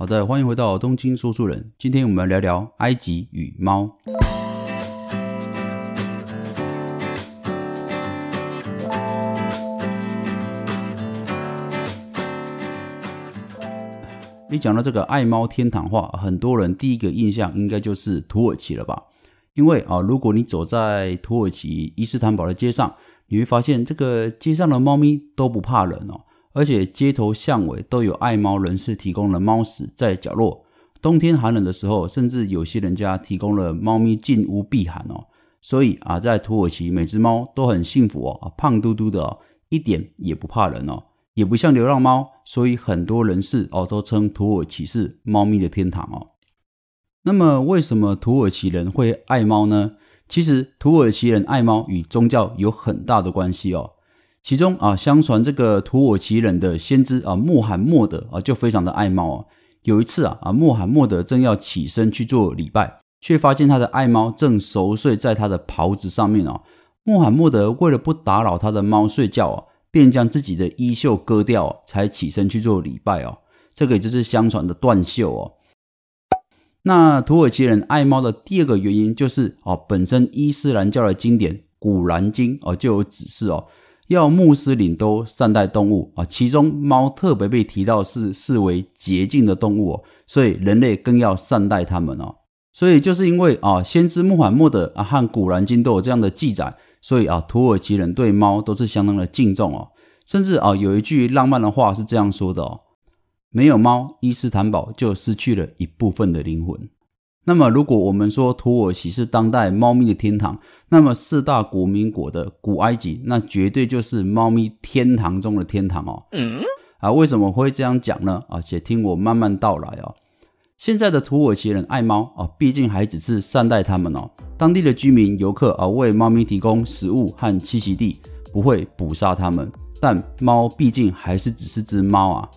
好的，欢迎回到东京说书人。今天我们来聊聊埃及与猫。一讲到这个爱猫天堂话，很多人第一个印象应该就是土耳其了吧？因为啊，如果你走在土耳其伊斯坦堡的街上，你会发现这个街上的猫咪都不怕人哦。而且街头巷尾都有爱猫人士提供了猫屎在角落，冬天寒冷的时候，甚至有些人家提供了猫咪进屋避寒哦。所以啊，在土耳其每只猫都很幸福哦，胖嘟嘟的哦，一点也不怕人哦，也不像流浪猫，所以很多人士哦都称土耳其是猫咪的天堂哦。那么为什么土耳其人会爱猫呢？其实土耳其人爱猫与宗教有很大的关系哦。其中啊，相传这个土耳其人的先知啊，穆罕默德啊，就非常的爱猫啊。有一次啊，啊，穆罕默德正要起身去做礼拜，却发现他的爱猫正熟睡在他的袍子上面哦。穆罕默德为了不打扰他的猫睡觉啊，便将自己的衣袖割掉，才起身去做礼拜哦。这个也就是相传的断袖哦。那土耳其人爱猫的第二个原因就是哦，本身伊斯兰教的经典《古兰经》哦就有指示哦。要穆斯林都善待动物啊，其中猫特别被提到是视为洁净的动物哦，所以人类更要善待它们哦。所以就是因为啊，先知穆罕默德啊和古兰经都有这样的记载，所以啊，土耳其人对猫都是相当的敬重哦。甚至啊，有一句浪漫的话是这样说的哦：没有猫，伊斯坦堡就失去了一部分的灵魂。那么，如果我们说土耳其是当代猫咪的天堂，那么四大古民国的古埃及，那绝对就是猫咪天堂中的天堂哦。嗯，啊，为什么会这样讲呢？啊，且听我慢慢道来哦。现在的土耳其人爱猫啊，毕竟还只是善待它们哦。当地的居民、游客啊，为猫咪提供食物和栖息地，不会捕杀它们。但猫毕竟还是只是只猫啊。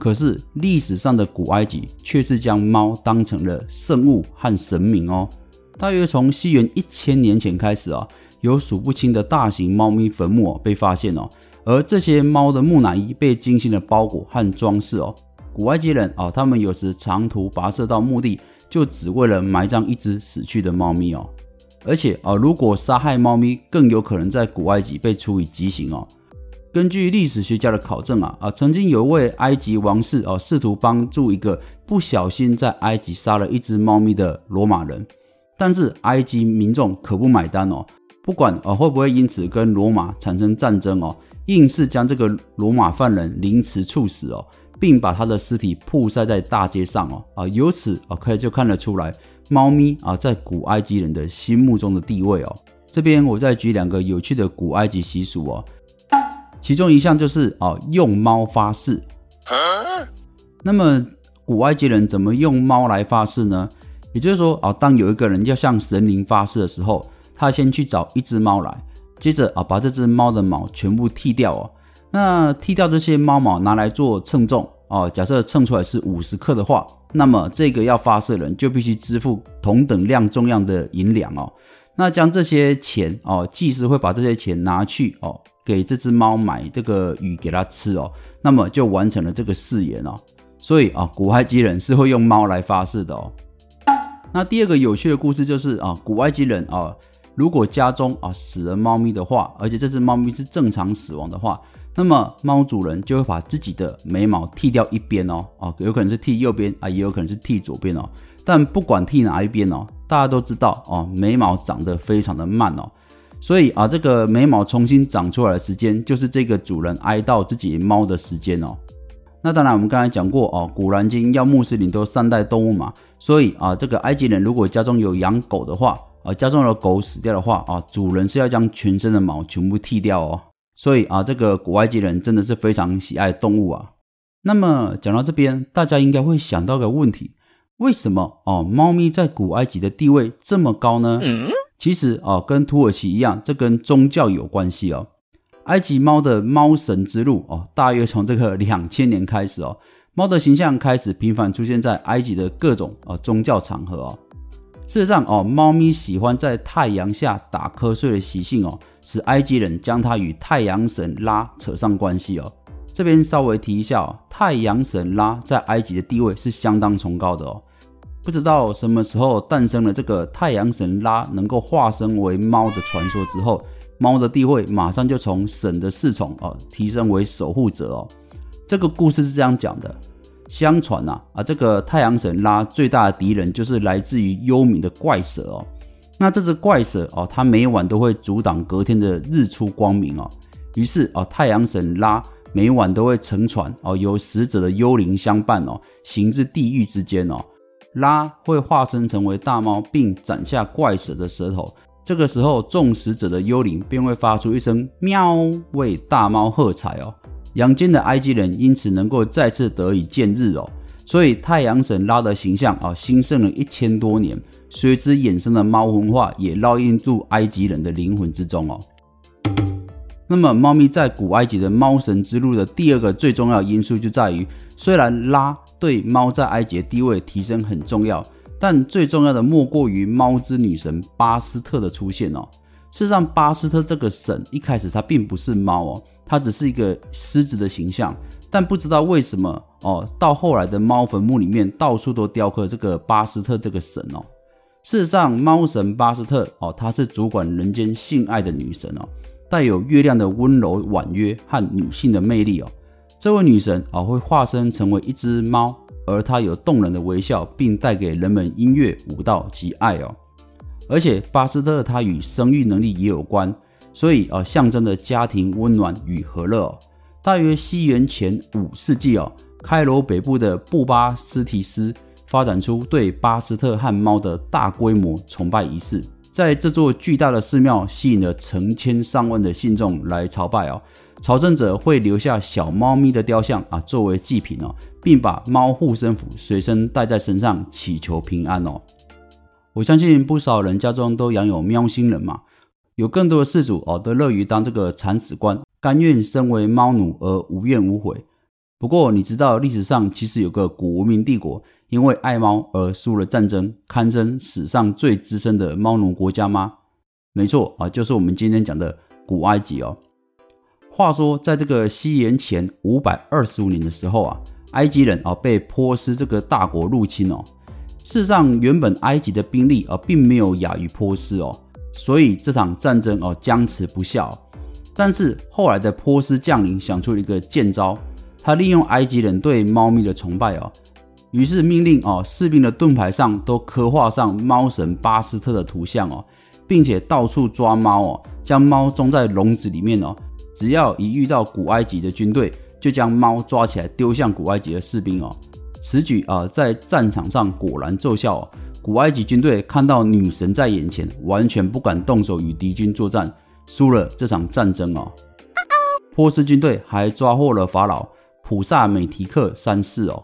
可是历史上的古埃及却是将猫当成了圣物和神明哦。大约从西元一千年前开始啊，有数不清的大型猫咪坟墓被发现哦。而这些猫的木乃伊被精心的包裹和装饰哦。古埃及人啊，他们有时长途跋涉到墓地，就只为了埋葬一只死去的猫咪哦。而且啊，如果杀害猫咪，更有可能在古埃及被处以极刑哦。根据历史学家的考证啊啊，曾经有一位埃及王室啊，试图帮助一个不小心在埃及杀了一只猫咪的罗马人，但是埃及民众可不买单哦，不管啊会不会因此跟罗马产生战争哦，硬是将这个罗马犯人凌迟处死哦，并把他的尸体曝晒在大街上哦啊，由此啊可以就看得出来，猫咪啊在古埃及人的心目中的地位哦。这边我再举两个有趣的古埃及习俗哦。其中一项就是啊，用猫发誓。那么古埃及人怎么用猫来发誓呢？也就是说啊，当有一个人要向神灵发誓的时候，他先去找一只猫来，接着啊，把这只猫的毛全部剃掉哦。那剃掉这些猫毛拿来做称重哦。假设称出来是五十克的话，那么这个要发誓人就必须支付同等量重量的银两哦。那将这些钱哦，祭司会把这些钱拿去哦。给这只猫买这个鱼给它吃哦，那么就完成了这个誓言哦。所以啊，古埃及人是会用猫来发誓的哦。那第二个有趣的故事就是啊，古埃及人啊，如果家中啊死了猫咪的话，而且这只猫咪是正常死亡的话，那么猫主人就会把自己的眉毛剃掉一边哦，啊，有可能是剃右边啊，也有可能是剃左边哦。但不管剃哪一边哦，大家都知道哦，眉毛长得非常的慢哦。所以啊，这个眉毛重新长出来的时间，就是这个主人哀悼自己猫的时间哦。那当然，我们刚才讲过哦，《古兰经》要穆斯林都善待动物嘛。所以啊，这个埃及人如果家中有养狗的话，啊，家中的狗死掉的话啊，主人是要将全身的毛全部剃掉哦。所以啊，这个古埃及人真的是非常喜爱动物啊。那么讲到这边，大家应该会想到个问题：为什么哦，猫咪在古埃及的地位这么高呢？其实啊，跟土耳其一样，这跟宗教有关系哦。埃及猫的猫神之路哦，大约从这个两千年开始哦，猫的形象开始频繁出现在埃及的各种啊宗教场合哦。事实上哦，猫咪喜欢在太阳下打瞌睡的习性哦，使埃及人将它与太阳神拉扯上关系哦。这边稍微提一下哦，太阳神拉在埃及的地位是相当崇高的哦。不知道什么时候诞生了这个太阳神拉能够化身为猫的传说之后，猫的地位马上就从神的侍从哦提升为守护者哦。这个故事是这样讲的：相传呐啊，这个太阳神拉最大的敌人就是来自于幽冥的怪蛇哦。那这只怪蛇哦，它每晚都会阻挡隔天的日出光明哦。于是哦，太阳神拉每晚都会乘船哦，由死者的幽灵相伴哦，行至地狱之间哦。拉会化身成为大猫，并斩下怪蛇的舌头。这个时候，众死者的幽灵便会发出一声喵，为大猫喝彩哦。阳间的埃及人因此能够再次得以见日哦。所以，太阳神拉的形象啊，兴盛了一千多年，随之衍生的猫文化也烙印入埃及人的灵魂之中哦。那么，猫咪在古埃及的猫神之路的第二个最重要因素就在于，虽然拉对猫在埃及地位提升很重要，但最重要的莫过于猫之女神巴斯特的出现哦。事实上，巴斯特这个神一开始它并不是猫哦，它只是一个狮子的形象。但不知道为什么哦，到后来的猫坟墓里面到处都雕刻这个巴斯特这个神哦。事实上，猫神巴斯特哦，她是主管人间性爱的女神哦。带有月亮的温柔婉约和女性的魅力哦，这位女神啊会化身成为一只猫，而她有动人的微笑，并带给人们音乐、舞蹈及爱哦。而且巴斯特她与生育能力也有关，所以啊象征着家庭温暖与和乐。大约西元前五世纪哦，开罗北部的布巴斯提斯发展出对巴斯特和猫的大规模崇拜仪式。在这座巨大的寺庙，吸引了成千上万的信众来朝拜哦。朝圣者会留下小猫咪的雕像啊，作为祭品哦，并把猫护身符随身带在身上，祈求平安哦。我相信不少人家中都养有喵星人嘛，有更多的事主哦，都乐于当这个铲屎官，甘愿身为猫奴而无怨无悔。不过，你知道历史上其实有个古文明帝国？因为爱猫而输了战争，堪称史上最资深的猫奴国家吗？没错啊，就是我们今天讲的古埃及哦。话说，在这个西元前五百二十五年的时候啊，埃及人啊被波斯这个大国入侵哦。事实上，原本埃及的兵力啊并没有亚于波斯哦，所以这场战争哦僵持不下。但是后来的波斯将领想出了一个剑招，他利用埃及人对猫咪的崇拜哦。于是命令哦，士兵的盾牌上都刻画上猫神巴斯特的图像哦，并且到处抓猫哦，将猫装在笼子里面哦。只要一遇到古埃及的军队，就将猫抓起来丢向古埃及的士兵哦。此举啊，在战场上果然奏效哦。古埃及军队看到女神在眼前，完全不敢动手与敌军作战，输了这场战争哦。波斯军队还抓获了法老普萨美提克三世哦。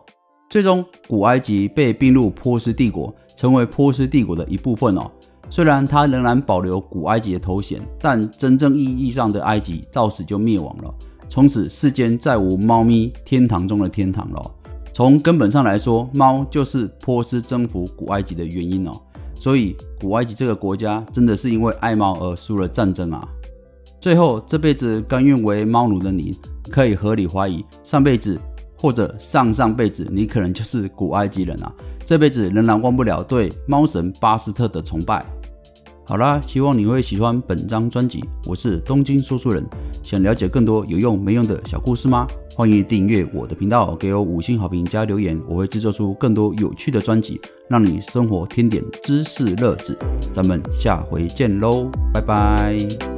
最终，古埃及被并入波斯帝国，成为波斯帝国的一部分哦。虽然它仍然保留古埃及的头衔，但真正意义上的埃及到此就灭亡了。从此，世间再无猫咪天堂中的天堂了。从根本上来说，猫就是波斯征服古埃及的原因哦。所以，古埃及这个国家真的是因为爱猫而输了战争啊。最后，这辈子甘愿为猫奴的你，可以合理怀疑上辈子。或者上上辈子你可能就是古埃及人啊，这辈子仍然忘不了对猫神巴斯特的崇拜。好啦，希望你会喜欢本张专辑。我是东京说书人，想了解更多有用没用的小故事吗？欢迎订阅我的频道，给我五星好评加留言，我会制作出更多有趣的专辑，让你生活添点知识乐子。咱们下回见喽，拜拜。